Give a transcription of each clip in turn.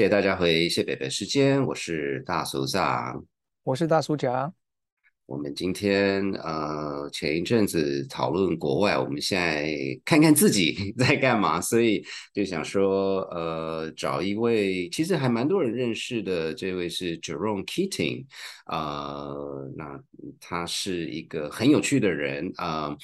谢谢大家回谢北北时间，我是大叔长，我是大叔甲。我们今天呃前一阵子讨论国外，我们现在看看自己 在干嘛，所以就想说呃找一位其实还蛮多人认识的，这位是 Jerome Keating，呃，那他是一个很有趣的人啊。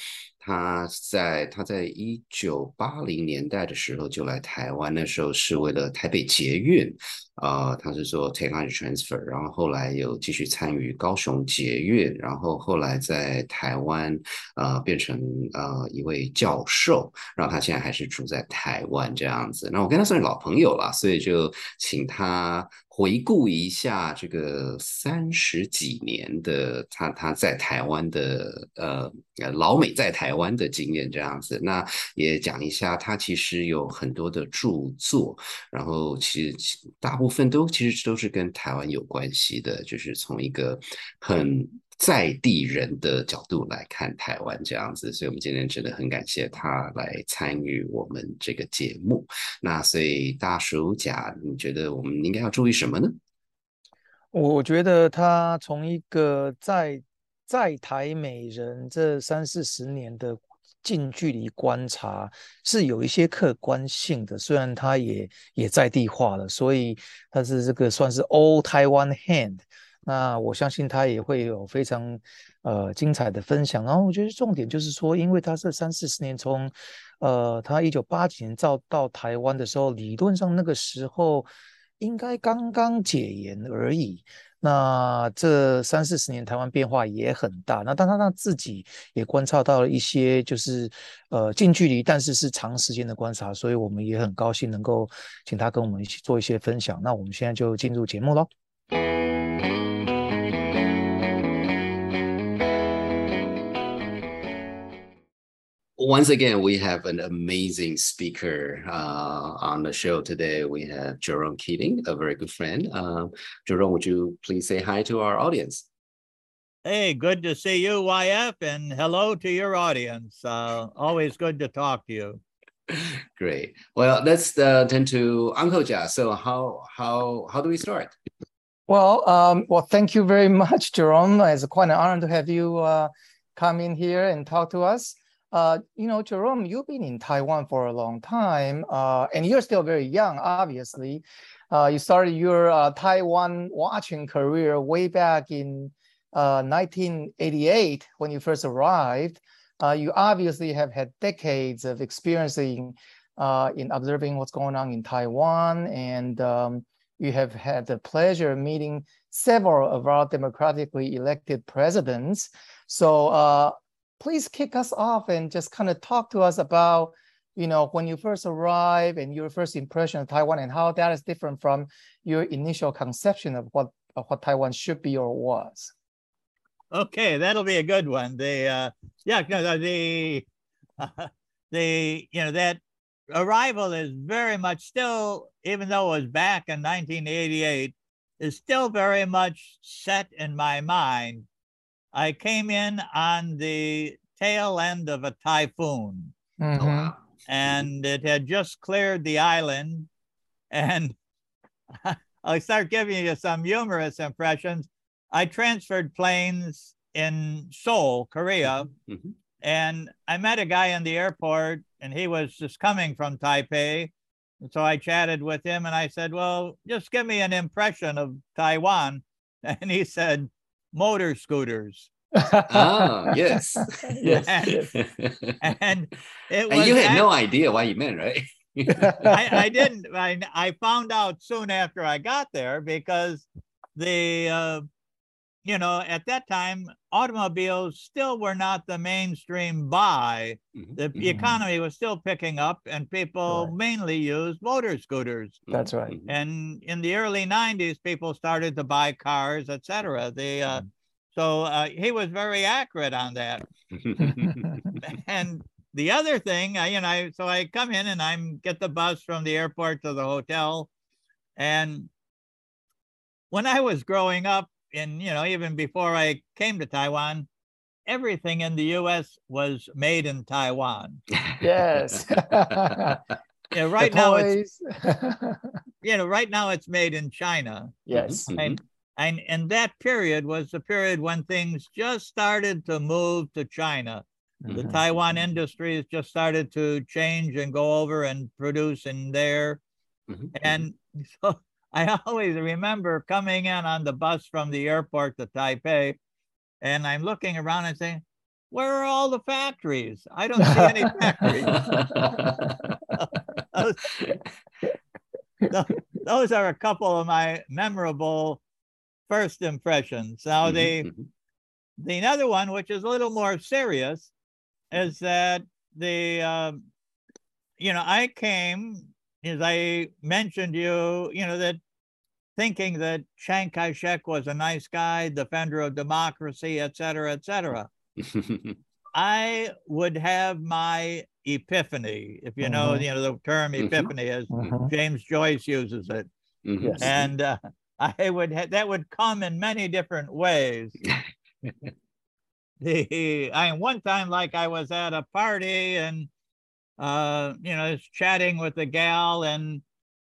他在他在一九八零年代的时候就来台湾，那时候是为了台北捷运，啊，他是做 technology transfer，然后后来有继续参与高雄捷运，然后后来在台湾，呃，变成呃一位教授，然后他现在还是住在台湾这样子。那我跟他算是老朋友了，所以就请他。回顾一下这个三十几年的他他在台湾的呃老美在台湾的经验这样子，那也讲一下他其实有很多的著作，然后其实大部分都其实都是跟台湾有关系的，就是从一个很。在地人的角度来看台湾这样子，所以我们今天真的很感谢他来参与我们这个节目。那所以大叔甲，你觉得我们应该要注意什么呢？我觉得他从一个在在台美人这三四十年的近距离观察是有一些客观性的，虽然他也也在地化了，所以他是这个算是 All Taiwan Hand。那我相信他也会有非常呃精彩的分享。然后我觉得重点就是说，因为他这三四十年从呃他一九八几年到到台湾的时候，理论上那个时候应该刚刚解严而已。那这三四十年台湾变化也很大。那当他他自己也观察到了一些就是呃近距离，但是是长时间的观察，所以我们也很高兴能够请他跟我们一起做一些分享。那我们现在就进入节目喽。Once again, we have an amazing speaker uh, on the show today. We have Jerome Keating, a very good friend. Uh, Jerome, would you please say hi to our audience? Hey, good to see you, YF, and hello to your audience. Uh, always good to talk to you. Great. Well, let's uh, turn to Uncle Jia. So, how how how do we start? Well, um, well, thank you very much, Jerome. It's quite an honor to have you uh, come in here and talk to us. Uh, you know, Jerome, you've been in Taiwan for a long time, uh, and you're still very young, obviously. Uh, you started your uh, Taiwan watching career way back in 1988 uh, when you first arrived. Uh, you obviously have had decades of experiencing in observing what's going on in Taiwan, and um, you have had the pleasure of meeting several of our democratically elected presidents. So please kick us off and just kind of talk to us about, you know, when you first arrived and your first impression of Taiwan and how that is different from your initial conception of what of what Taiwan should be or was. Okay, that'll be a good one. The uh, yeah, no, the uh, the you know that arrival is very much still, even though it was back in 1988, is still very much set in my mind I came in on the tail end of a typhoon. Mm-hmm. And it had just cleared the island. And I'll start giving you some humorous impressions. I transferred planes in Seoul, Korea. Mm-hmm. And I met a guy in the airport, and he was just coming from Taipei. And so I chatted with him and I said, Well, just give me an impression of Taiwan. And he said, motor scooters. ah, yes. yes. And, and it was. And you had no idea why you meant, right? I, I, didn't. I, I found out soon after I got there because the, uh, you know, at that time, automobiles still were not the mainstream buy. Mm-hmm. The mm-hmm. economy was still picking up, and people right. mainly used motor scooters. That's right. Mm-hmm. And in the early '90s, people started to buy cars, etc. The uh, mm-hmm. So uh, he was very accurate on that. and the other thing, I, you know, so I come in and I'm get the bus from the airport to the hotel, and when I was growing up, and you know, even before I came to Taiwan, everything in the U.S. was made in Taiwan. Yes. Yeah, right now it's you know, right now it's made in China. yes. Mhm. And and and that period was the period when things just started to move to China. The Mhm. Taiwan industries just started to change and go over and produce in there. Mhm. And so I always remember coming in on the bus from the airport to Taipei, and I'm looking around and saying, Where are all the factories? I don't see any factories. Those, those are a couple of my memorable first impressions. Now, Mhm, the mhm. the other one, which is a little more serious, is that the um, you know I came as I mentioned you you know that thinking that Chiang Kai-shek was a nice guy, defender of democracy, et cetera, et cetera. I would have my epiphany, if you know Mhm. you know the term Mhm. epiphany as Mhm. James Joyce uses it, Mhm, and uh, I would ha- that would come in many different ways. the I one time like I was at a party and uh you know was chatting with a gal and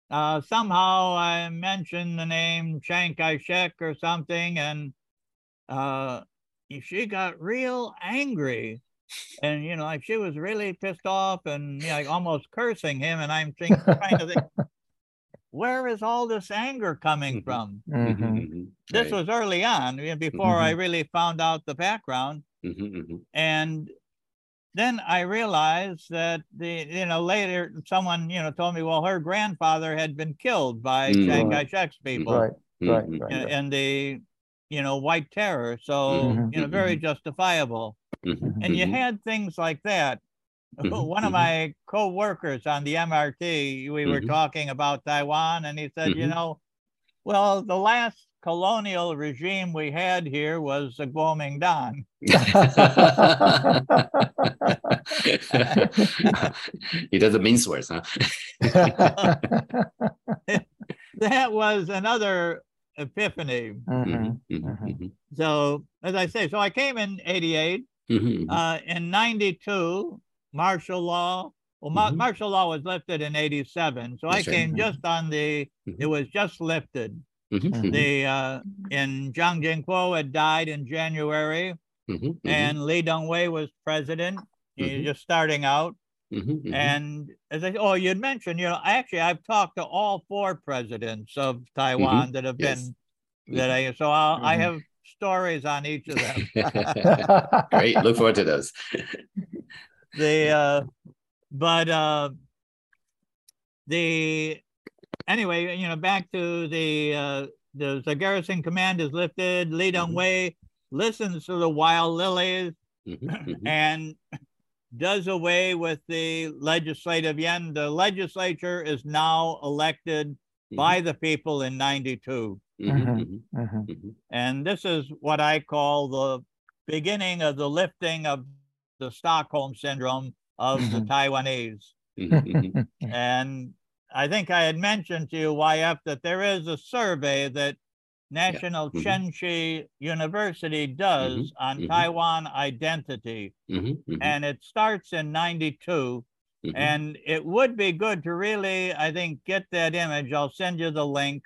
uh somehow I mentioned the name Chiang Kai-shek or something and uh she got real angry and you know like she was really pissed off and you know, like almost cursing him and I'm think, trying to think where is all this anger coming Mhm. from mhm, Mhm. mhm. this Right. was early on you know, before I really found out the background Mhm, mhm. and then I realized that the you know later someone you know told me well her grandfather had been killed by Mm. Chiang Right. Kai-shek's mm-hmm. people Right. Right. Mm-hmm. Right. in, right. in the you know white terror so Mhm. you know very mm-hmm. justifiable mhm, and you had things like that one of my co-workers on the MRT we were talking about Taiwan and he said you know well the last colonial regime we had here was the Kuomintang he doesn't mince words, huh? that was another epiphany. Mhm. Mhm, mhm, Mhm. mhm. So, as I say, so I came in 88. Mhm, mhm. Uh, in 92, martial law. Well, ma- martial law was lifted in 87. So I That's right. came just on the, it was just lifted. Mhm, mhm, The, uh, in Zhang had died in January mhm, mhm, and Lee Teng Hui was president. He's Mhm. just starting out. And as I, oh, you'd mentioned, you know, actually, I've talked to all four presidents of Taiwan that have Yes. been that I. So I'll, I have stories on each of them. Great. Look forward to those. the uh, but uh, the anyway, you know, back to the uh, the, the garrison command is lifted. Li Mhm. Teng Hui listens to the wild lilies Mhm, mhm. and does away with the legislative Yuan. The legislature is now elected by the people in 92. Mhm, Mhm. mhm, Mhm. mhm. And this is what I call the beginning of the lifting of the Stockholm syndrome of the. Taiwanese. And I think I had mentioned to you, YF, that there is a survey that National Mhm. Chengchi University does on mhm. Taiwan identity. Mhm, mhm, And it starts in 92. mhm. And it would be good to really, I think, get that image. I'll send you the link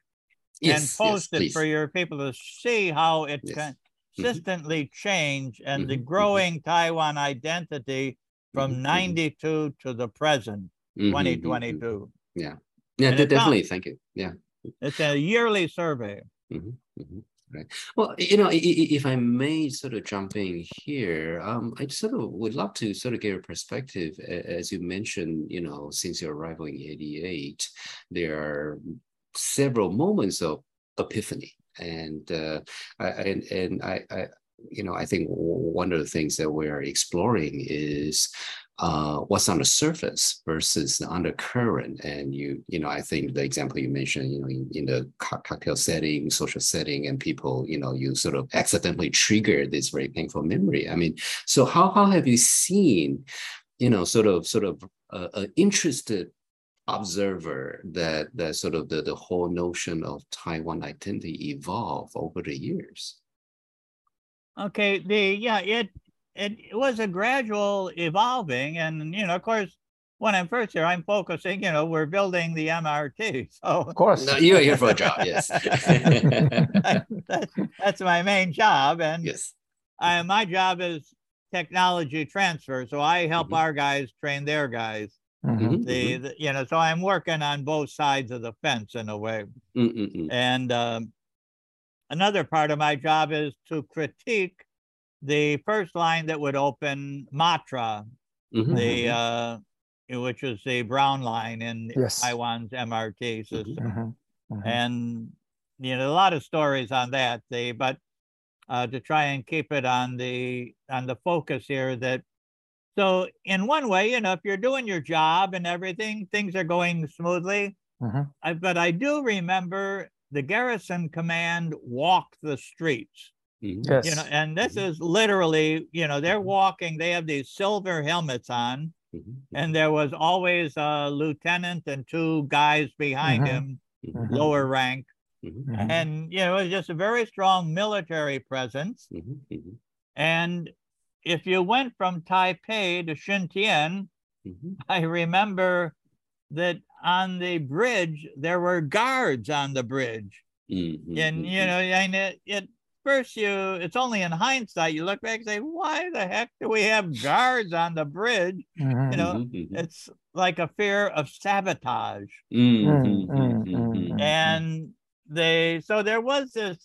Yes, and yes, post it for your people to see how it's Yes. Mm-hmm. consistently changed and the growing Taiwan identity from Mhm, mhm. 92 to the present, Mhm, mhm, mhm. 2022. Yeah, yeah, And de- it's not- definitely. Thank you. Yeah. It's a yearly survey. Mhm, mhm, Right. Well, you know, if I may sort of jump in here, um, I sort of would love to sort of get a perspective. As you mentioned, you know, since your arrival in '88, there are several moments of epiphany, and uh, I, and and I, I, you know, I think one of the things that we're exploring is uh, what's on the surface versus the undercurrent. And you, you know, I think the example you mentioned, you know, in, in the cocktail setting, social setting, and people, you know, you sort of accidentally trigger this very painful memory. I mean, so how how have you seen, you know, sort of sort of uh, an interested observer that that sort of the, the whole notion of Taiwan identity evolve over the years? Okay, the yeah, it it was a gradual evolving, and you know, of course, when I'm first here, I'm focusing, you know, we're building the MRT. So Of course. No, you're here for a job, yes. that, that's my main job. And yes. I, my job is technology transfer. So I help Mhm. our guys train their guys. Mhm. Mhm, The, the you know, so I'm working on both sides of the fence in a way. mhm, mm, mm, And um, another part of my job is to critique the first line that would open Matra, mhm, the mhm. uh, which is the brown line in Yes. Taiwan's MRT system. Mhm. Mhm. And you know, a lot of stories on that. The but uh, to try and keep it on the on the focus here that so in one way, you know, if you're doing your job and everything, things are going smoothly. Mhm. I, but I do remember the garrison command walk the streets. Yes. you know, and this mm-hmm. is literally, you know, they're mm-hmm. walking, they have these silver helmets on, and there was always a lieutenant and two guys behind Mhm. him, lower rank. Mhm. And, you know, it was just a very strong military presence. And if you went from Taipei to Xindian, mhm. I remember that on the bridge, there were guards on the bridge. And, you know, and it, it first you, it's only in hindsight, you look back and say, why the heck do we have guards on the bridge? Mhm. You know, Mhm, mhm. It's like a fear of sabotage. Mhm, Mm, mhm, mm, mhm. mm. And they, so there was this,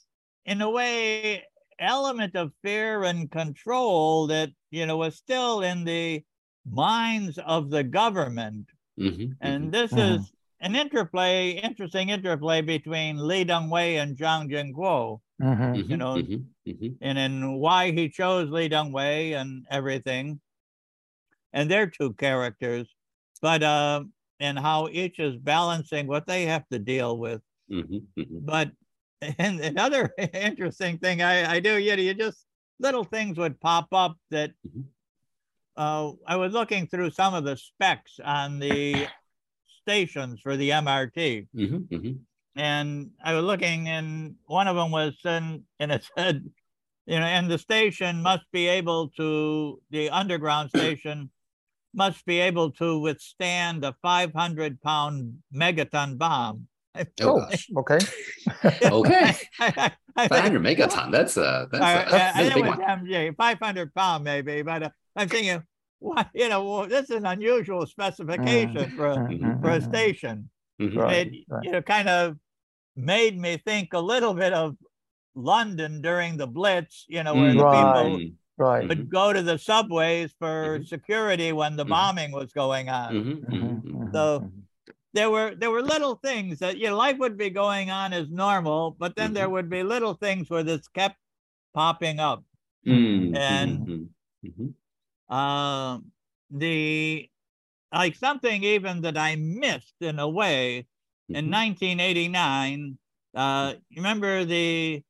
in a way, element of fear and control that, you know, was still in the minds of the government. Mhm, And mhm. this is an interplay, interesting interplay between Lee Teng Hui and Chiang Ching-kuo, Mhm. Mhm, you know, mhm, mhm. and in why he chose Lee Teng Hui and everything. And they're two characters, but uh, and how each is balancing what they have to deal with. Mhm, mhm. But and another interesting thing I, I do, you know, you just little things would pop up that uh, I was looking through some of the specs on the stations for the MRT, Mhm, mhm. And I was looking, and one of them was in, and it said, you know, and the station must be able to, the underground station must be able to withstand a 500 pound megaton bomb. Oh, okay. Okay. I, I, 500 megaton. That's a that's a, that's, I a think big it was one. MJ, 500 pound maybe, but uh, I'm thinking, what, you know, well, this is an unusual specification for, a, Mhm. for a station. Mhm. Right. It, right. you know, kind of made me think a little bit of London during the Blitz, you know, where the Right. people Mm, Right. would go to the subways for Mhm. security when the Mhm. bombing was going on. mhm, mhm, Mhm. mhm. Mhm. So-. There were there were little things that you know life would be going on as normal, but then there would be little things where this kept popping up. Mm, And-. Um, the like something even that I missed in a way in Mhm. 1989. Uh, you remember the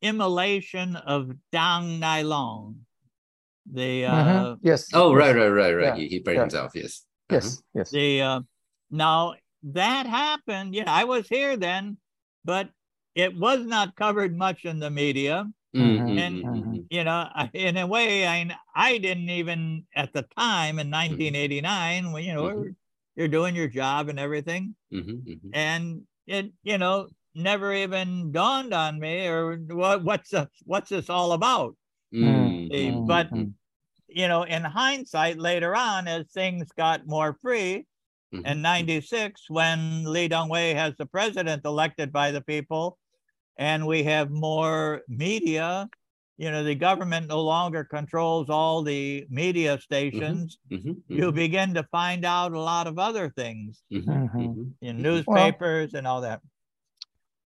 immolation of Dang Nylong? The uh, Mhm. Yes. Oh, right, right, right, right. Yeah, He, he burned yeah. himself. Yes. Uh-huh. Yes. Yes. the uh, now that happened. Yeah, I was here then, but it was not covered much in the media. Mhm, And- mhm, mhm. You know, in a way, I I didn't even at the time in 1989 when you know Mhm. You're doing your job and everything, Mhm, mhm. and it you know never even dawned on me or what what's this, what's this all about Mm, mhm, but- mhm, you know in hindsight later on as things got more free mhm. in 96 when Lee Teng Hui has the president elected by the people and we have more media you know the government no longer controls all the media stations Mhm, you mhm, begin to find out a lot of other things mhm, Mhm. mhm. in newspapers and all that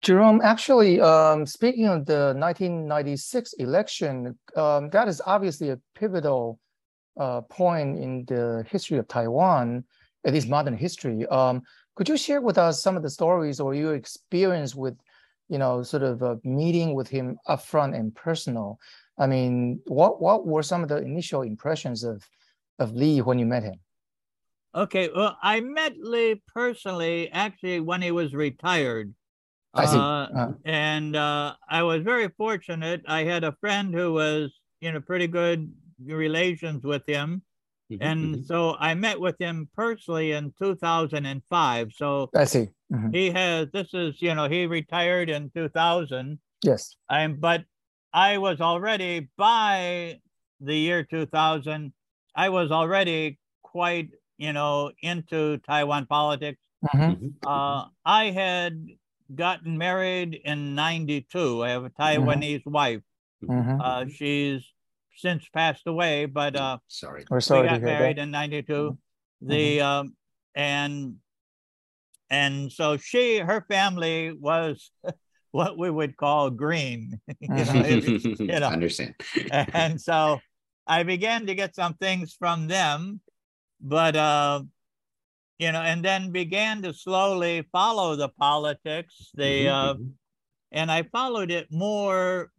Jerome, actually, um, speaking of the 1996 election, um, that is obviously a pivotal uh, point in the history of Taiwan, at least modern history. Um, could you share with us some of the stories or your experience with, you know, sort of uh, meeting with him upfront and personal? I mean, what what were some of the initial impressions of of Lee when you met him? okay well i met lee personally actually when he was retired I see. Uh, Uh, and uh, I was very fortunate. I had a friend who was, you know, pretty good relations with him, Mhm, and mhm. so I met with him personally in 2005. So I see. Mhm. he has this is you know he retired in 2000. Yes. I'm but I was already by the year 2000. I was already quite you know into Taiwan politics. Mhm. Mhm, Uh, I had gotten married in 92. I have a Taiwanese wife. Mhm. Uh, she's since passed away, but uh, Sorry. We're we sorry to got hear married that. in 92. The um, and and so she her family was what we would call green. you know, it- you know. Understand. and so I began to get some things from them, but uh, you know, and then began to slowly follow the politics. They Mhm, uh, mhm. and I followed it more.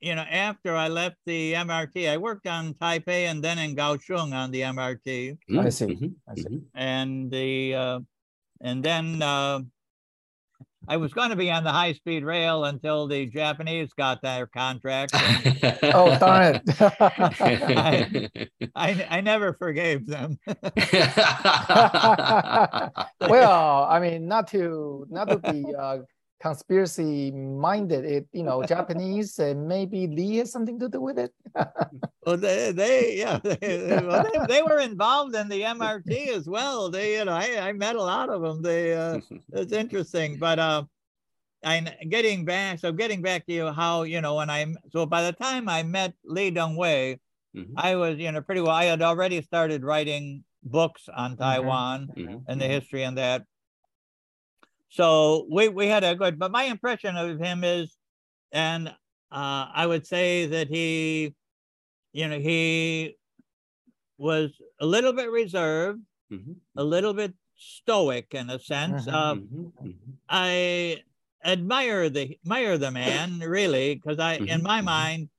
You know, after I left the MRT, I worked on Taipei and then in Kaohsiung on the MRT, Mm, see, mhm, I see. and the uh, and then uh, I was going to be on the high speed rail until the Japanese got their contract. Oh, darn it. I I never forgave them. well, I mean, not to not to be uh, conspiracy minded. It you know Japanese and maybe Lee has something to do with it. Well, they, they yeah, they, well, they, they were involved in the MRT as well. They, you know, I, I met a lot of them. They, uh, it's interesting. But uh, I'm getting back. So getting back to you, how you know when I so by the time I met Lee Teng Hui, Mhm, I was you know pretty well. I had already started writing books on Taiwan mhm, and the mhm. history and that. So we we had a good. But my impression of him is, and uh, I would say that he, you know, he was a little bit reserved, Mhm, a little bit stoic in a sense. Mhm. Uh, mhm, mhm. I admire the admire the man really because I, in my mind,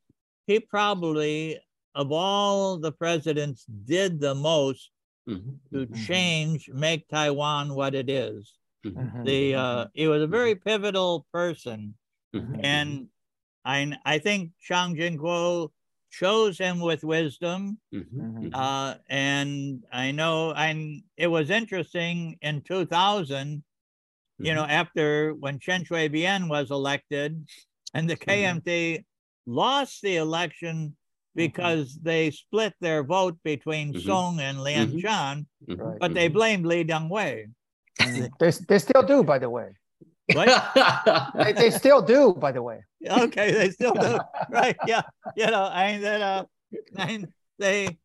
he probably of all the presidents did the most Mhm, to change, make Taiwan what it is. Mhm, Mhm. The uh, he was a very pivotal person, mhm, and I I think Chiang Ching-kuo chose him with wisdom. mhm, Mhm. mhm. Uh, and I know, and it was interesting in 2000, you know, after when Chen Shui-bian was elected and the KMT lost the election because they split their vote between. Soong and Lien. Chan, but they blamed Lee Teng Hui. They they still do, by the way. What? They, they still do, by the way. okay, they still do. right. Yeah. You know, I that uh and they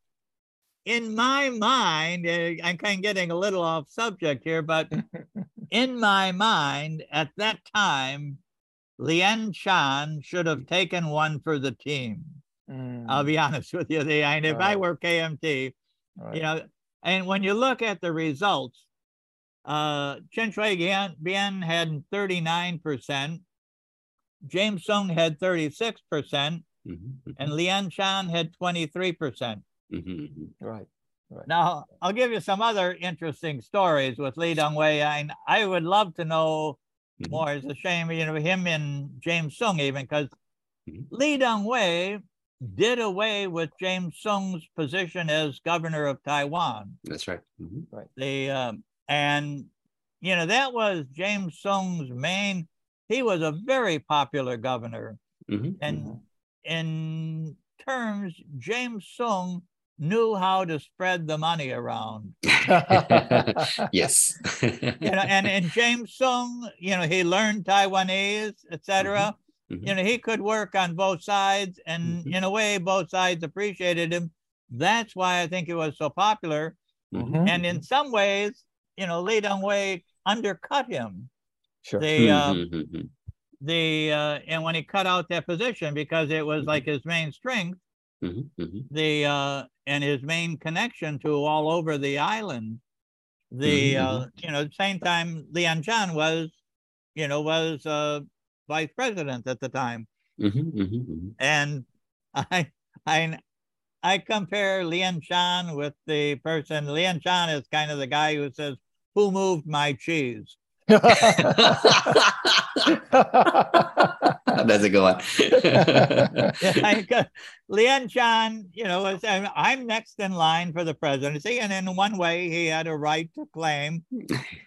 in my mind, uh, I'm kind of getting a little off subject here, but in my mind, at that time, Lien Chan should have taken one for the team. Mm, I'll be honest with you. The, and if I were KMT, right. you know, and when you look at the results, uh, Chen Shui Bian Bian had 39%, James Soong had 36%, Mhm, mhm, and Lien Chan had 23%. mhm, mhm. right. Now, I'll give you some other interesting stories with Lee Teng Hui. I, I would love to know Mhm. more. It's a shame, you know, him and James Soong even, because Mhm. Lee Teng Hui did away with James Soong's position as governor of Taiwan. That's right. Mhm. The um, and you know that was James Soong's main. He was a very popular governor, Mhm, and Mhm. in terms, James Soong knew how to spread the money around. yes. You know, and and James Soong, you know, he learned Taiwanese, etc. Mhm. You know, he could work on both sides, and Mhm. in a way, both sides appreciated him. That's why I think he was so popular. Mhm, Mhm. And in some ways, you know, Lee Teng Hui undercut him. Sure. The uh, mhm, mhm, the uh, and when he cut out that position because it was Mhm. like his main strength, mhm, mhm. the uh, and his main connection to all over the island. The Mhm, uh, you know same time Lien Chan was, you know, was uh, vice president at the time, and I I I compare Lien Chan with the person. Lien Chan is kind of the guy who says, "Who moved my cheese?" That's a good one. yeah, Lien Chan, you know, was, I'm next in line for the presidency, and in one way, he had a right to claim.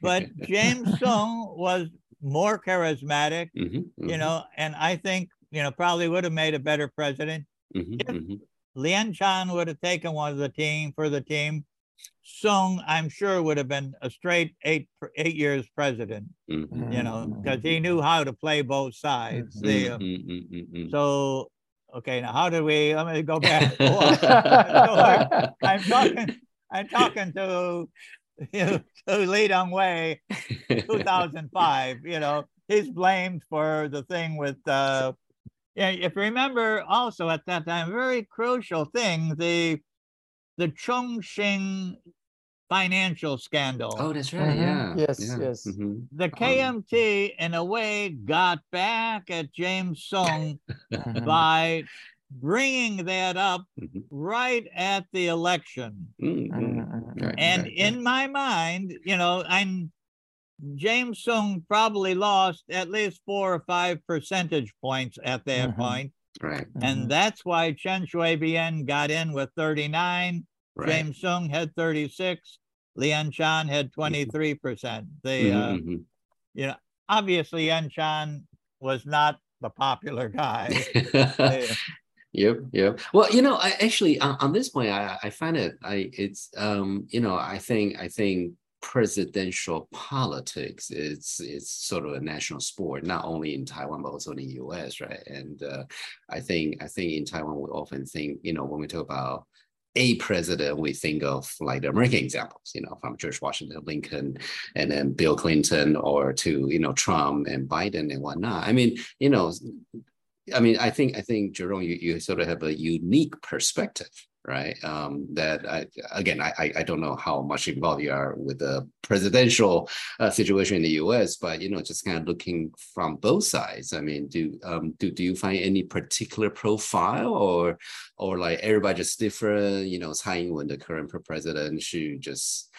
But James Soong was more charismatic, mm-hmm, mm-hmm. you know, and I think you know probably would have made a better president. Mm-hmm, if mm-hmm. Lien Chan would have taken one of the team for the team, Soong, I'm sure, would have been a straight eight eight years president. Mm-hmm. You know, because he knew how to play both sides. Mm-hmm. The, uh, mm-hmm. mm-hmm. So, okay, now how do we? Let me go back. so I, I'm talking. I'm talking to you know, to Lee Teng Hui, 2005. You know, he's blamed for the thing with. Uh, yeah, if you remember, also at that time, very crucial thing the the Chung Hsing financial scandal. Oh, that's right. Mm-hmm. Yeah. Yes, yeah. yes. Mm-hmm. The KMT, um, in a way, got back at James Soong mm-hmm. by bringing that up mm-hmm. right at the election. Mm-hmm. Mm-hmm. Right, and right, in right. my mind, you know, I'm James Soong probably lost at least four or five percentage points at that point. Right. And mm-hmm. that's why Chen Shui-bian got in with 39. Right. James Soong had 36. Lien Chan had 23%. Mm-hmm. They, mm-hmm. uh, mm-hmm. you know, obviously Lien Chan was not the popular guy. Yep, yep. Well, you know, I actually on, on this point, I, I find it, I it's um, you know, I think I think presidential politics it's it's sort of a national sport not only in taiwan but also in the us right and uh, i think i think in taiwan we often think you know when we talk about a president, we think of like the American examples, you know, from George Washington, Lincoln, and then Bill Clinton, or to you know Trump and Biden and whatnot. I mean, you know, I mean, I think I think Jerome, you, you sort of have a unique perspective right? Um, that I, again, I, I don't know how much involved you are with the presidential uh, situation in the U.S., but you know, just kind of looking from both sides. I mean, do um, do do you find any particular profile, or or like everybody just different? You know, Tsai Ing-wen, the current president, she just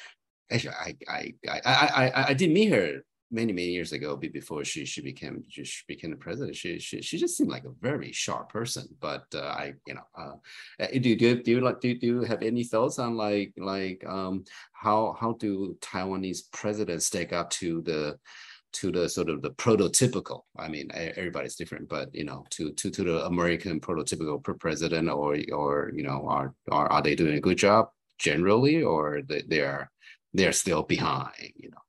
actually, I I I I I, I did meet her many many years ago before she she became she became the president she she, she just seemed like a very sharp person but uh, i you know uh, eh, do, do, do you like do, do you have any thoughts on like like um how how do taiwanese presidents stack up to the to the sort of the prototypical i mean everybody's different but you know to to to the american prototypical president or or you know are are, are they doing a good job generally or they, they are they're still behind you know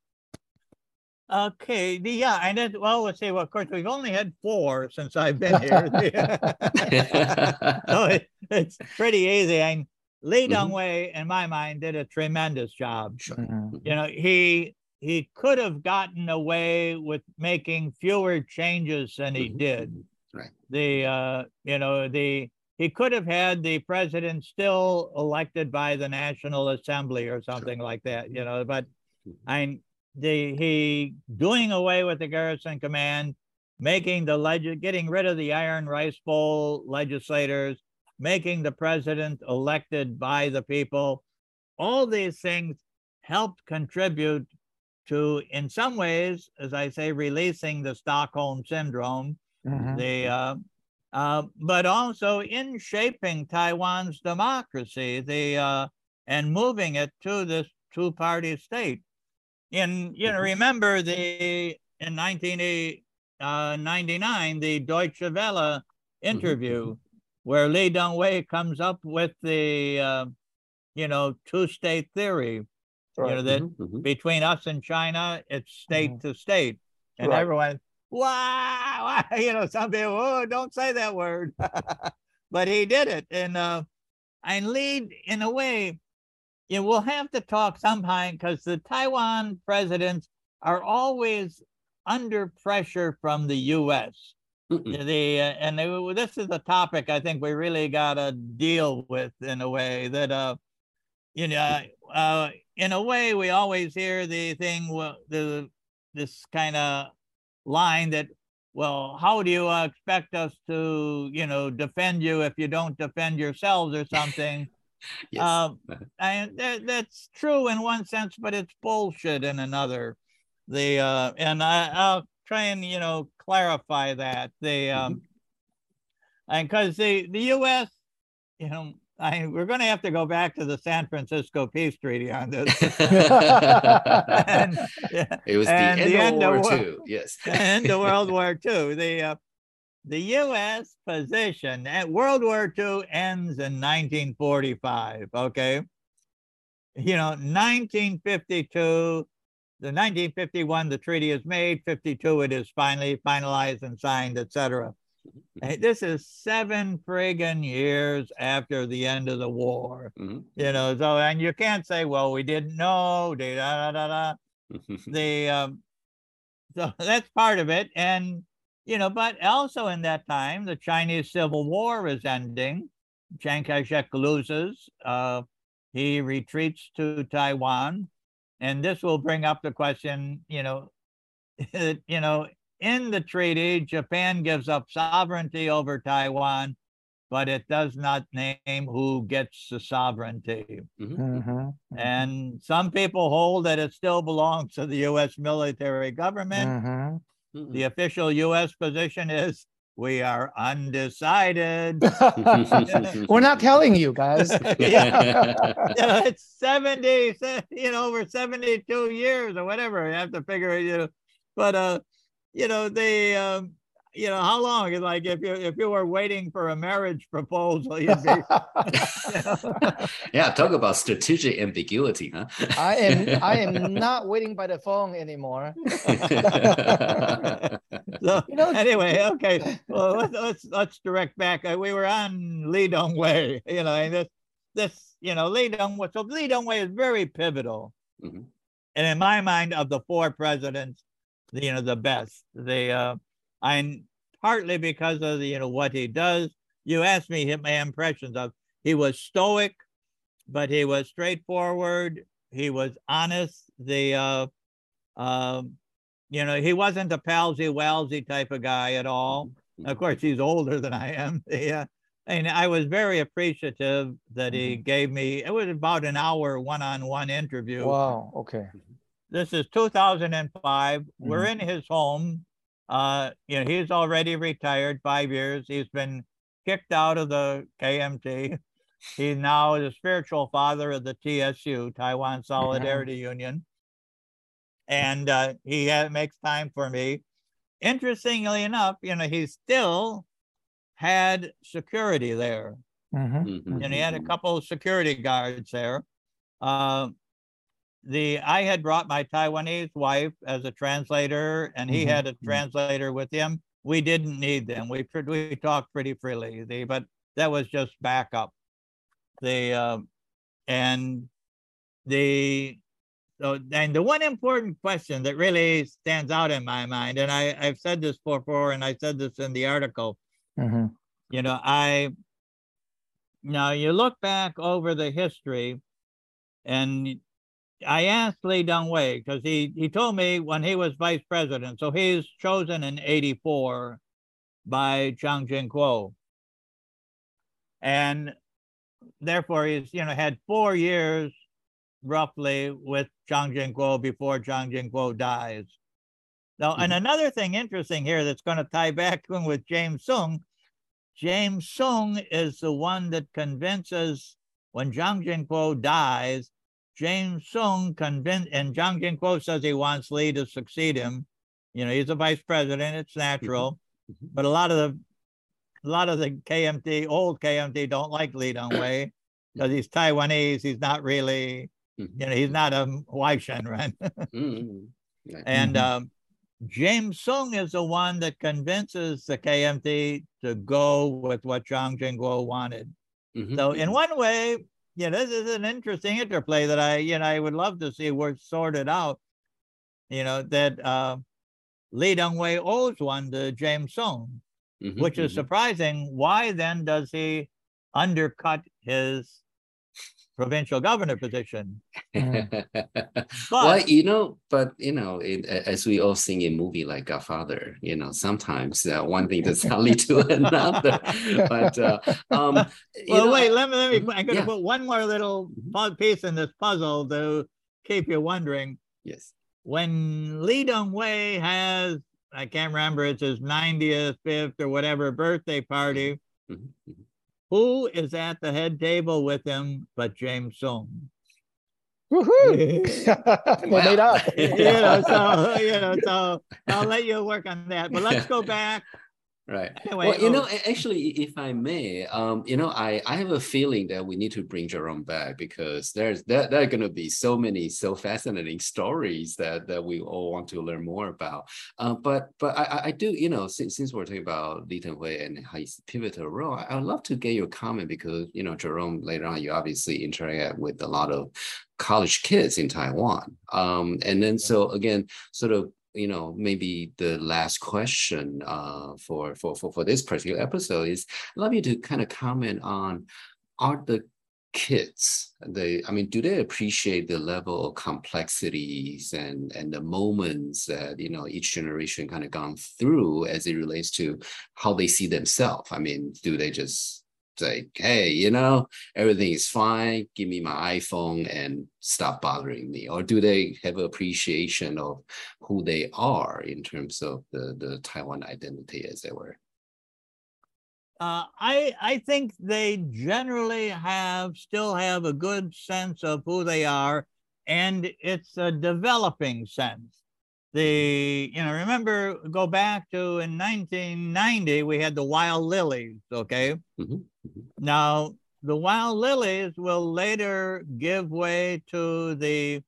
Okay, the, yeah, and then well, let's say, well, of course, we've only had four since I've been here, so it, it's pretty easy. And Lee Teng Hui, mm-hmm. in my mind, did a tremendous job. Mm-hmm. You know, he he could have gotten away with making fewer changes than he mm-hmm. did. Right. The uh, you know, the he could have had the president still elected by the National Assembly or something sure. like that. You know, but mm-hmm. I the he doing away with the garrison command, making the leg getting rid of the Iron Rice Bowl legislators, making the president elected by the people. All these things helped contribute to, in some ways, as I say, releasing the Stockholm syndrome, mm-hmm. the uh, uh, but also in shaping Taiwan's democracy, the uh, and moving it to this two-party state in you know mm-hmm. remember the in 1999 uh, the Deutsche Welle mm-hmm. interview mm-hmm. where Lee Teng Hui comes up with the uh, you know two state theory right. you know that mm-hmm. between us and China it's state mm-hmm. to state and right. everyone wow you know some people oh don't say that word but he did it and uh and lead in a way you know, we'll have to talk sometime because the Taiwan presidents are always under pressure from the U.S. The uh, and they, this is a topic I think we really got to deal with in a way that uh, you know, uh, in a way we always hear the thing, well, the this kind of line that, well, how do you uh, expect us to, you know, defend you if you don't defend yourselves or something? yes. Um, and that, that's true in one sense, but it's bullshit in another. The uh, and I, I'll try and you know clarify that. The um, and because the the U.S. you know I, we're going to have to go back to the San Francisco Peace Treaty on this. and, it was the, end, the of end, of War II. Yes, end of World War II. The uh, the U.S. position at World War II ends in 1945. Okay, you know, 1952, the 1951, the treaty is made. 52, it is finally finalized and signed, etc. This is seven friggin' years after the end of the war. Mm-hmm. You know, so and you can't say, well, we didn't know. Da, da, da, da. the um, so that's part of it, and you know, but also in that time, the Chinese Civil War is ending. Chiang Kai-shek loses. Uh, he retreats to Taiwan, and this will bring up the question. You know, you know, in the treaty, Japan gives up sovereignty over Taiwan, but it does not name who gets the sovereignty. Mm-hmm. mm-hmm. Mm-hmm. And some people hold that it still belongs to the U.S. military government. Mm-hmm. The official U.S. position is we are undecided. We're not telling you guys. yeah. you know, it's 70, you know, over 72 years or whatever. You have to figure it, you know. But uh, you know, they, um, you know, how long? Like if you if you were waiting for a marriage proposal, you'd be. you know? yeah, talk about strategic ambiguity, huh? I am I am not waiting by the phone anymore. so you know, anyway, okay. Well, let's let's let's direct back. Uh, we were on Lee Teng Hui, you know, and this this you know Lee Teng Hui. So Lee Teng Hui is very pivotal, mm-hmm. and in my mind, of the four presidents you know the best. The uh, I'm partly because of the, you know what he does. You asked me my impressions of. He was stoic, but he was straightforward. He was honest. The uh, um, you know he wasn't a palsy walsy type of guy at all. Of course, he's older than I am. Yeah. And I was very appreciative that he mm-hmm. gave me, it was about an hour one on one interview. Wow. Okay. This is 2005. Mm-hmm. We're in his home. Uh, you know, he's already retired five years. He's been kicked out of the KMT. He now the spiritual father of the TSU, Taiwan Solidarity mm-hmm. Union. And uh, he makes time for me. Interestingly enough, you know, he still had security there. Mm-hmm. mm-hmm. And he had a couple of security guards there. Uh, the I had brought my Taiwanese wife as a translator, and he mm-hmm. had a mm-hmm. translator with him. We didn't need them. We we talked pretty freely. The, but that was just backup. The uh, and the so and the one important question that really stands out in my mind, and I I've said this before, and I said this in the article. Mm-hmm. You know, I now you look back over the history, and I asked Lee Teng Hui because he, he told me when he was vice president, so he's chosen in 84 by Chiang Ching-kuo. And therefore he's, you know, had four years roughly with Chiang Ching-kuo before Chiang Ching-kuo dies. Now, mm-hmm. and another thing interesting here that's going to tie back with James Soong, James Soong is the one that convinces when Chiang Ching-kuo dies James Soong convinced, and Chiang Ching-kuo says he wants Lee to succeed him. You know, he's a vice president; it's natural. Mm-hmm. But a lot of the, a lot of the KMT, old KMT, don't like Lee Dong Wei because he's Taiwanese. He's not really, mm-hmm. you know, he's not a Huaishan, right? mm-hmm. And um, James Soong is the one that convinces the KMT to go with what Chiang Ching-kuo wanted. Mm-hmm. So in one way, yeah, this is an interesting interplay that I, you know, I would love to see work sorted out. You know, that uh, Lee Teng Hui owes one to James Soong, mm-hmm, which is mm-hmm. surprising. Why then does he undercut his provincial governor position. but, well, you know, but you know, it, as we all sing in movie like Godfather, you know, sometimes uh, one thing does not lead to another. but uh, um, well, know, wait, let me let me. I'm going to yeah. put one more little mm-hmm. piece in this puzzle to keep you wondering. Yes. When Lee Teng Hui has I can't remember, it's his 90th, fifth, or whatever birthday party. Mhm, mhm. Who is at the head table with him but James Soong? Woohoo! they made up. you know, so you know, so I'll let you work on that. But let's go back. Right. Anyway, well, you know, oh, actually, if I may, um, you know, I, I have a feeling that we need to bring Jerome back because there's there, there are going to be so many so fascinating stories that that we all want to learn more about. Uh, but but I, I- do, you know, since, since we're talking about Lee Teng Hui and his pivotal role, I, I would love to get your comment because you know, Jerome, later on, you obviously interact with a lot of college kids in Taiwan. Um, and then so again, sort of you know maybe the last question uh for for for, for this particular episode is I'd love you to kind of comment on are the kids they i mean do they appreciate the level of complexities and and the moments that you know each generation kind of gone through as it relates to how they see themselves? I mean do they just say hey you know everything is fine give me my iphone and stop bothering me or do they have appreciation of who they are in terms of the the taiwan identity as it were uh, I I think they generally have still have a good sense of who they are, and it's a developing sense. The you know remember go back to in 1990 we had the wild lilies. Okay, Mhm, mhm. Now the wild lilies will later give way to the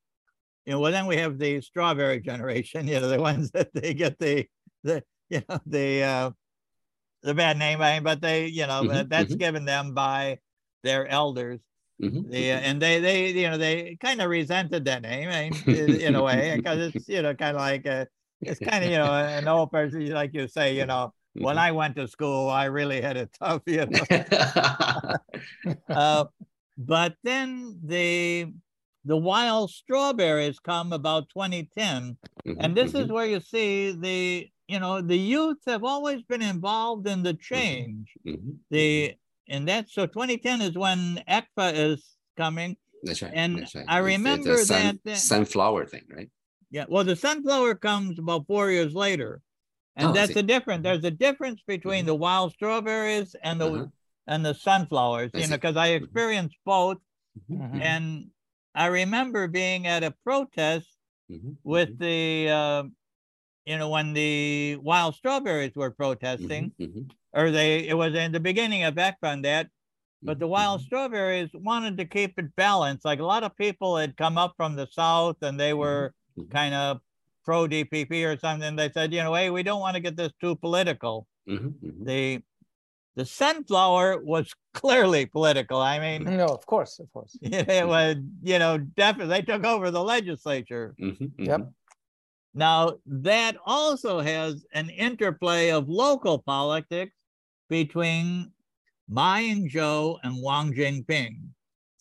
you know well then we have the strawberry generation. You know the ones that they get the the you know the uh, the bad name, I mean, but they, you know, Mhm, uh, that's mhm. given them by their elders. Mhm, The, uh, and they, they, you know, they kind of resented that name I mean, in, a way, because it's, you know, kind of like, uh, it's kind of, you know, an old person, like you say, you know, when mhm. I went to school, I really had it tough, you know. uh, but then the, the wild strawberries come about 2010 Mhm, and this is mhm, where you see the you know the youth have always been involved in the change mhm, the and that's so 2010 is when ECFA is coming That's right. and that's right. I It's the- the remember sun- that the- sunflower thing, right? yeah well the sunflower comes about four years later and Oh, that's the difference. there's a difference between the wild strawberries and the Uh-huh. and the sunflowers you know because I experienced both. Mhm, Mhm. and I remember being at a protest mhm, with the uh, you know when the wild strawberries were protesting or they it was in the beginning of that but the wild strawberries wanted to keep it balanced. Like a lot of people had come up from the south and they were kind of pro dpp or something they said you know hey we don't want to get this too political Mhm, mhm. the the sunflower was clearly political i mean No, of course, of course. it was you know definitely they took over the legislature Mhm, Yep. mhm. Now, that also has an interplay of local politics between Ma Ying-jeou and Wang Jinping.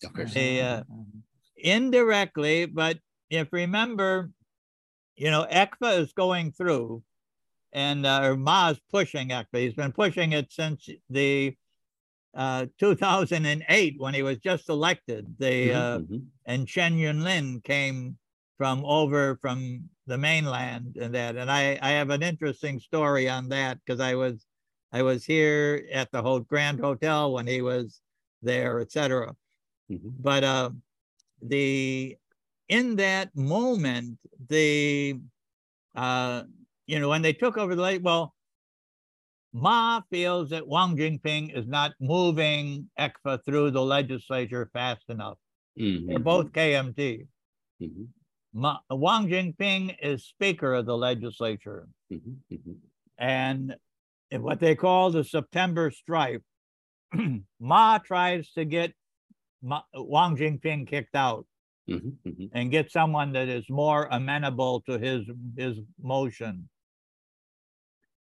Of course. They, uh, Mhm. indirectly, but if remember, you know, ECFA is going through and uh, or Ma is pushing ECFA. He's been pushing it since the uh, 2008 when he was just elected. The Mhm, uh, mhm. and Chen Yunlin came from over from the mainland and that. And I, I have an interesting story on that because I was I was here at the whole Grand Hotel when he was there, etc. Mhm. But uh, the in that moment, the uh, you know when they took over the late, well, Ma feels that Wang Jinping is not moving ECFA through the legislature fast enough. They're Mhm, both KMT. mhm, Ma, Wang Jinping is Speaker of the legislature, mhm, mhm. and in what they call the September strife, Ma tries to get Ma, Wang Jinping kicked out Mhm, mhm. and get someone that is more amenable to his his motion.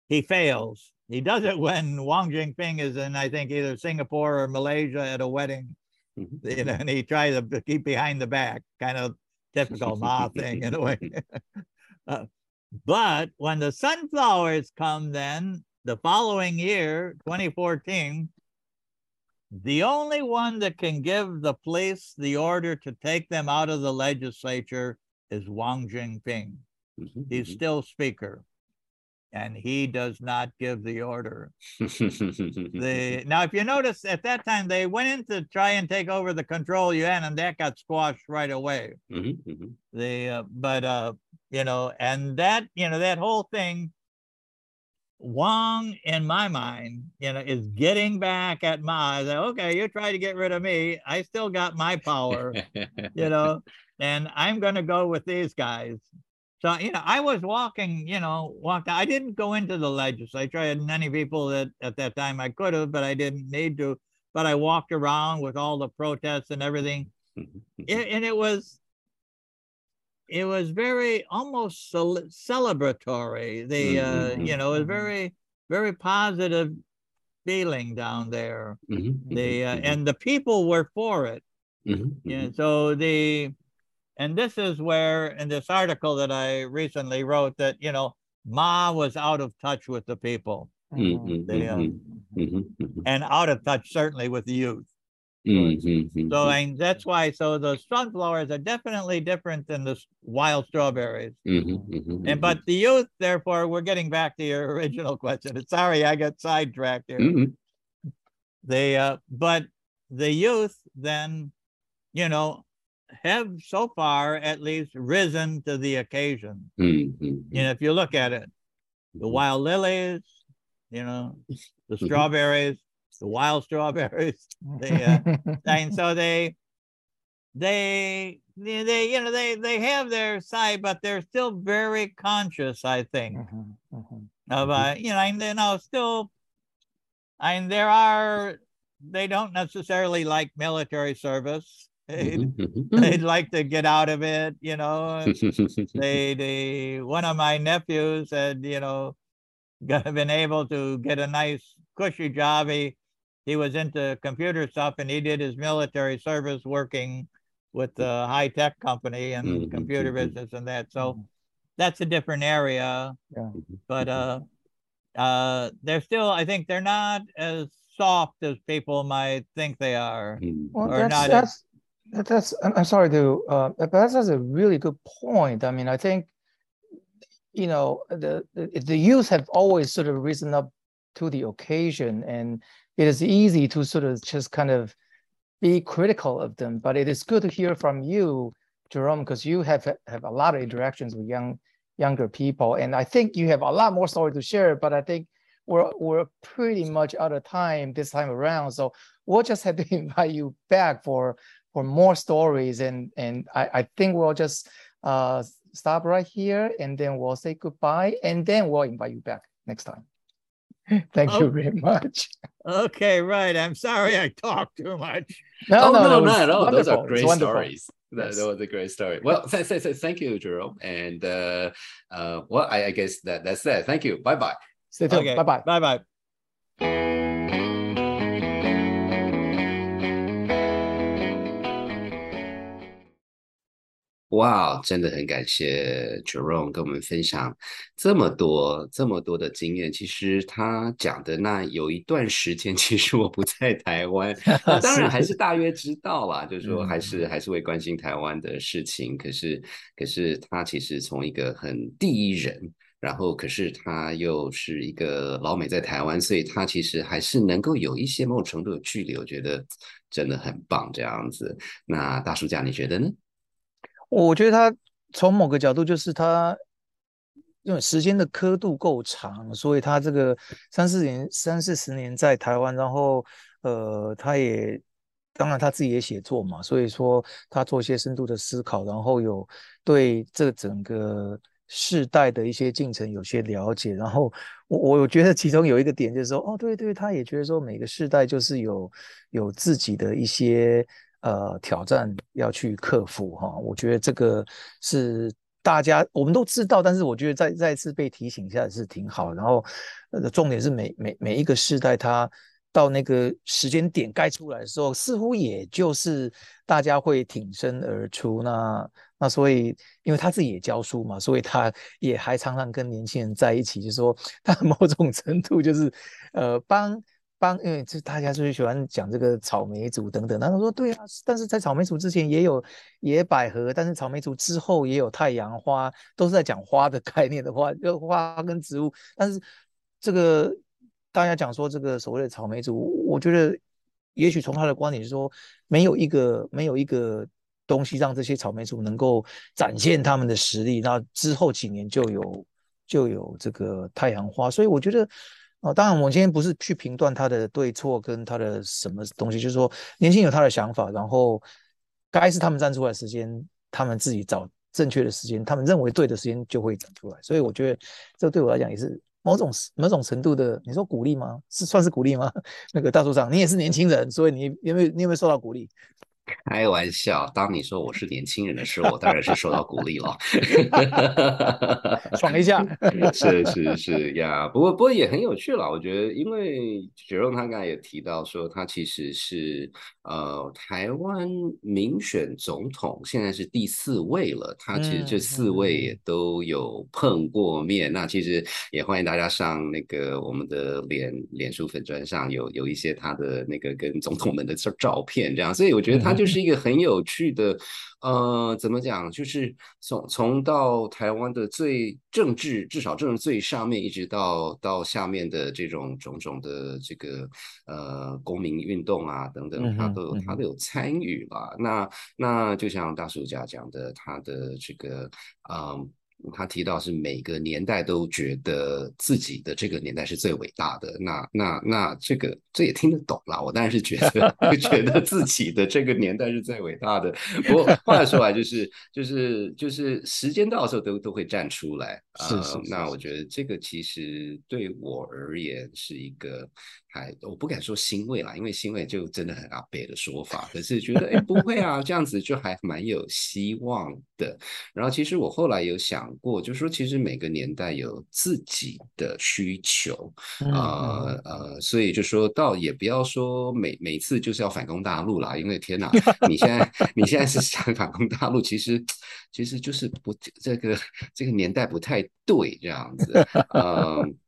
He fails. He does it when Wang Jinping is in, I think, either Singapore or Malaysia at a wedding, Mhm, you know, and he tries to keep behind the back, kind of typical Ma thing in a way. Uh, but when the sunflowers come, then the following year, 2014, the only one that can give the police the order to take them out of the legislature is Wang Jinping. mhm, He's mhm. still speaker. and he does not give the order. the now, if you notice, at that time they went in to try and take over the control Yuan, and that got squashed right away. Mm-hmm, mm-hmm. The uh, but uh, you know, and that you know that whole thing. Wang, in my mind, you know, is getting back at Ma. Say, okay, you try to get rid of me. I still got my power, you know, and I'm going to go with these guys. So, you know, I was walking, you know, walked, I didn't go into the legislature. I had many people that at that time I could have, but I didn't need to. But I walked around with all the protests and everything. And it was, it was very almost cel- celebratory. The, uh, you know, it was very, very positive feeling down there. Mm-hmm, The, uh, and the people were for it. mhm, Yeah. So the, and this is where in this article that I recently wrote that, you know, Ma was out of touch with the people They, uh, and out of touch certainly with the youth. Mhm, mhm, So I, that's why, so the sunflowers are definitely different than the wild strawberries. mhm, mhm, And, but the youth, therefore, we're getting back to your original question. Sorry, I got sidetracked here. mhm, They, uh, but the youth then, you know, have so far at least risen to the occasion. You know, if you look at it, the wild lilies, you know, the strawberries, the wild strawberries. They, uh, and so they, they, they, you know, they, they have their side, but they're still very conscious, I think, mhm. of, uh, you know, and you know, still, and there are, they don't necessarily like military service. They'd, they'd like to get out of it, you know. they they one of my nephews had you know been able to get a nice cushy job he he was into computer stuff and he did his military service working with the high tech company and Mhm, computer mhm. business and that so Mhm. that's a different area Yeah. but uh uh they're still i think they're not as soft as people might think they are. Well, Or that's not that's that- that's. I'm, I'm sorry to, uh, but that's, that's a really good point. I mean, I think, you know, the, the the youth have always sort of risen up to the occasion, and it is easy to sort of just kind of be critical of them. But it is good to hear from you, Jerome, because you have have a lot of interactions with young younger people, and I think you have a lot more story to share. But I think we're we're pretty much out of time this time around, so we'll just have to invite you back for for more stories and and I, I think we'll just uh stop right here and then we'll say goodbye and then we'll invite you back next time. Thank Oh. you very much. okay right i'm sorry i talk too much oh, no, that was not at all. Those are great wonderful. stories. That, Yes. that was a great story. Well, th- th- th- thank you, Jerome. And uh, uh, well, I, I guess that that's that. Thank you. Bye bye. Stay tuned. Okay. Bye bye. Bye bye. 哇，真的很感谢 Jerome 跟我们分享这么多这么多的经验。其实他讲的那有一段时间，其实我不在台湾，当然还是大约知道啦，就是说还是还是会关心台湾的事情。可是可是他其实从一个很第一人。然后，可是他又是一个老美在台湾，所以他其实还是能够有一些某种程度的距离，我觉得真的很棒这样子。那大叔家你觉得呢？我觉得他从某个角度就是他因为时间的刻度够长，所以他这个三四年、三四十年在台湾，然后呃，他也当然他自己也写作嘛，所以说他做一些深度的思考，然后有对这整个世代的一些进程有些了解，然后我我觉得其中有一个点就是说，哦，对对，他也觉得说每个世代就是有有自己的一些呃挑战要去克服哈，我觉得这个是大家我们都知道，但是我觉得再再次被提醒一下是挺好。然后呃，重点是每每每一个世代它。到那个时间点该出来的时候，似乎也就是大家会挺身而出。那那所以，因为他自己也教书嘛，所以他也还常常跟年轻人在一起，就是说他某种程度就是呃帮帮，因为这大家最喜欢讲这个草莓族等等。他说对啊，但是在草莓族之前也有野百合，但是草莓族之后也有太阳花，都是在讲花的概念的话，就花跟植物。但是这个大家讲说这个所谓的草莓族，我觉得也许从他的观点是说，没有一个没有一个东西让这些草莓族能够展现他们的实力，那之后几年就有就有这个太阳花。所以我觉得。哦，当然，我今天不是去评断他的对错跟他的什么东西，就是说，年轻有他的想法，然后该是他们站出来时间，他们自己找正确的时间，他们认为对的时间就会站出来。所以我觉得，这对我来讲也是某种某种程度的，你说鼓励吗？是算是鼓励吗？那个大组长，你也是年轻人，所以你有没有你有没有受到鼓励？开玩笑，当你说我是年轻人的时候，我当然是受到鼓励了，爽一下。是是是呀，不过不过也很有趣了，我觉得，因为雪荣他刚才也提到说，他其实是呃台湾民选总统，现在是第四位了。他其实这四位也都有碰过面，那其实也欢迎大家上那个我们的脸脸书粉砖上有有一些他的那个跟总统们的照照片，这样，所以我觉得他。就是一个很有趣的，呃，怎么讲？就是从从到台湾的最政治，至少政治最上面，一直到到下面的这种种种的这个呃公民运动啊等等，他都有他都有参与吧。那那就像大叔家讲的，他的这个嗯。他提到是每个年代都觉得自己的这个年代是最伟大的，那那那这个这也听得懂啦。我当然是觉得 觉得自己的这个年代是最伟大的。不过话说来，就是就是就是时间到的时候都都会站出来。是是。那我觉得这个其实对我而言是一个。还我不敢说欣慰啦，因为欣慰就真的很阿北的说法。可是觉得哎不会啊，这样子就还蛮有希望的。然后其实我后来有想过，就是说其实每个年代有自己的需求，呃呃，所以就说到也不要说每每次就是要反攻大陆啦，因为天哪，你现在你现在是想反攻大陆，其实其实就是不这个这个年代不太对这样子，嗯。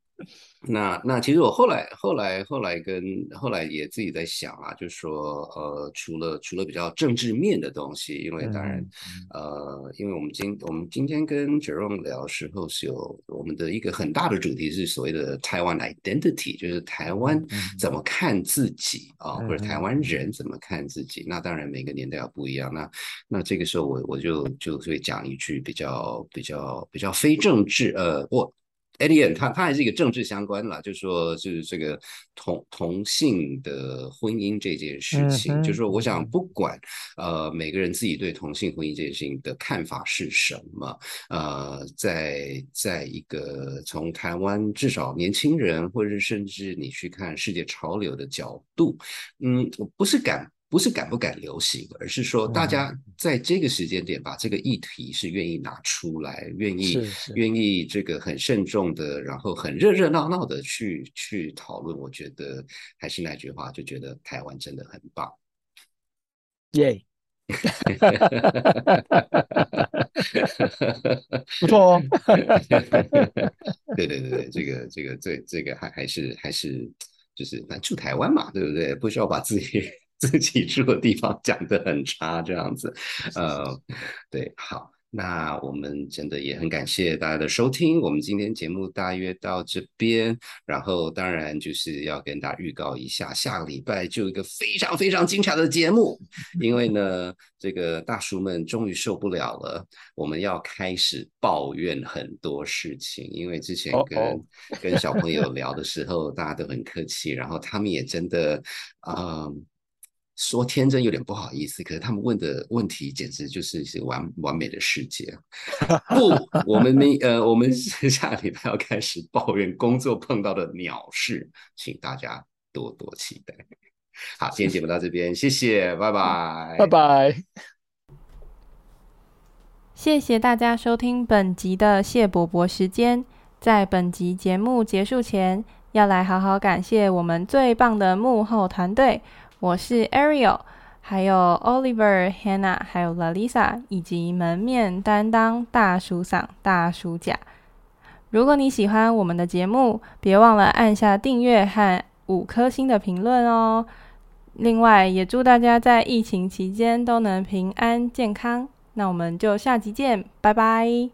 那那其实我后来后来后来跟后来也自己在想啊，就是说呃，除了除了比较政治面的东西，因为当然呃，因为我们今我们今天跟 Jerome 聊的时候是有我们的一个很大的主题是所谓的台湾 identity，就是台湾怎么看自己啊，或者台湾人怎么看自己。那当然每个年代要不一样。那那这个时候我我就就会讲一句比较比较比较非政治呃我。Alien，他他还是一个政治相关啦，就是说，就是这个同同性的婚姻这件事情，就是说，我想不管呃每个人自己对同性婚姻这件事情的看法是什么，呃，在在一个从台湾至少年轻人，或者是甚至你去看世界潮流的角度，嗯，我不是敢。不是敢不敢流行，而是说大家在这个时间点把这个议题是愿意拿出来，愿意愿意这个很慎重的，然后很热热闹闹的去去讨论。我觉得还是那句话，就觉得台湾真的很棒。耶，不错哦。对对对对，这个这个这这个还还是还是就是反正住台湾嘛，对不对？不需要把自己。自己住的地方讲的很差，这样子，呃，对，好。那我们真的也很感谢大家的收听，我们今天节目大约到这边，然后当然就是要跟大家预告一下，下个礼拜就一个非常非常精彩的节目，因为呢，这个大叔们终于受不了了，我们要开始抱怨很多事情，因为之前跟跟小朋友聊的时候，大家都很客气，然后他们也真的，嗯。说天真有点不好意思，可是他们问的问题简直就是是完完美的世界。不，我们明呃，我们下礼拜要开始抱怨工作碰到的鸟事，请大家多多期待。好，今天节目到这边，谢谢，拜拜，拜拜。谢谢大家收听本集的谢伯伯时间。在本集节目结束前，要来好好感谢我们最棒的幕后团队。我是 Ariel，还有 Oliver、Hannah，还有 Lalisa，以及门面担当大叔嗓、大叔甲。如果你喜欢我们的节目，别忘了按下订阅和五颗星的评论哦。另外，也祝大家在疫情期间都能平安健康。那我们就下集见，拜拜。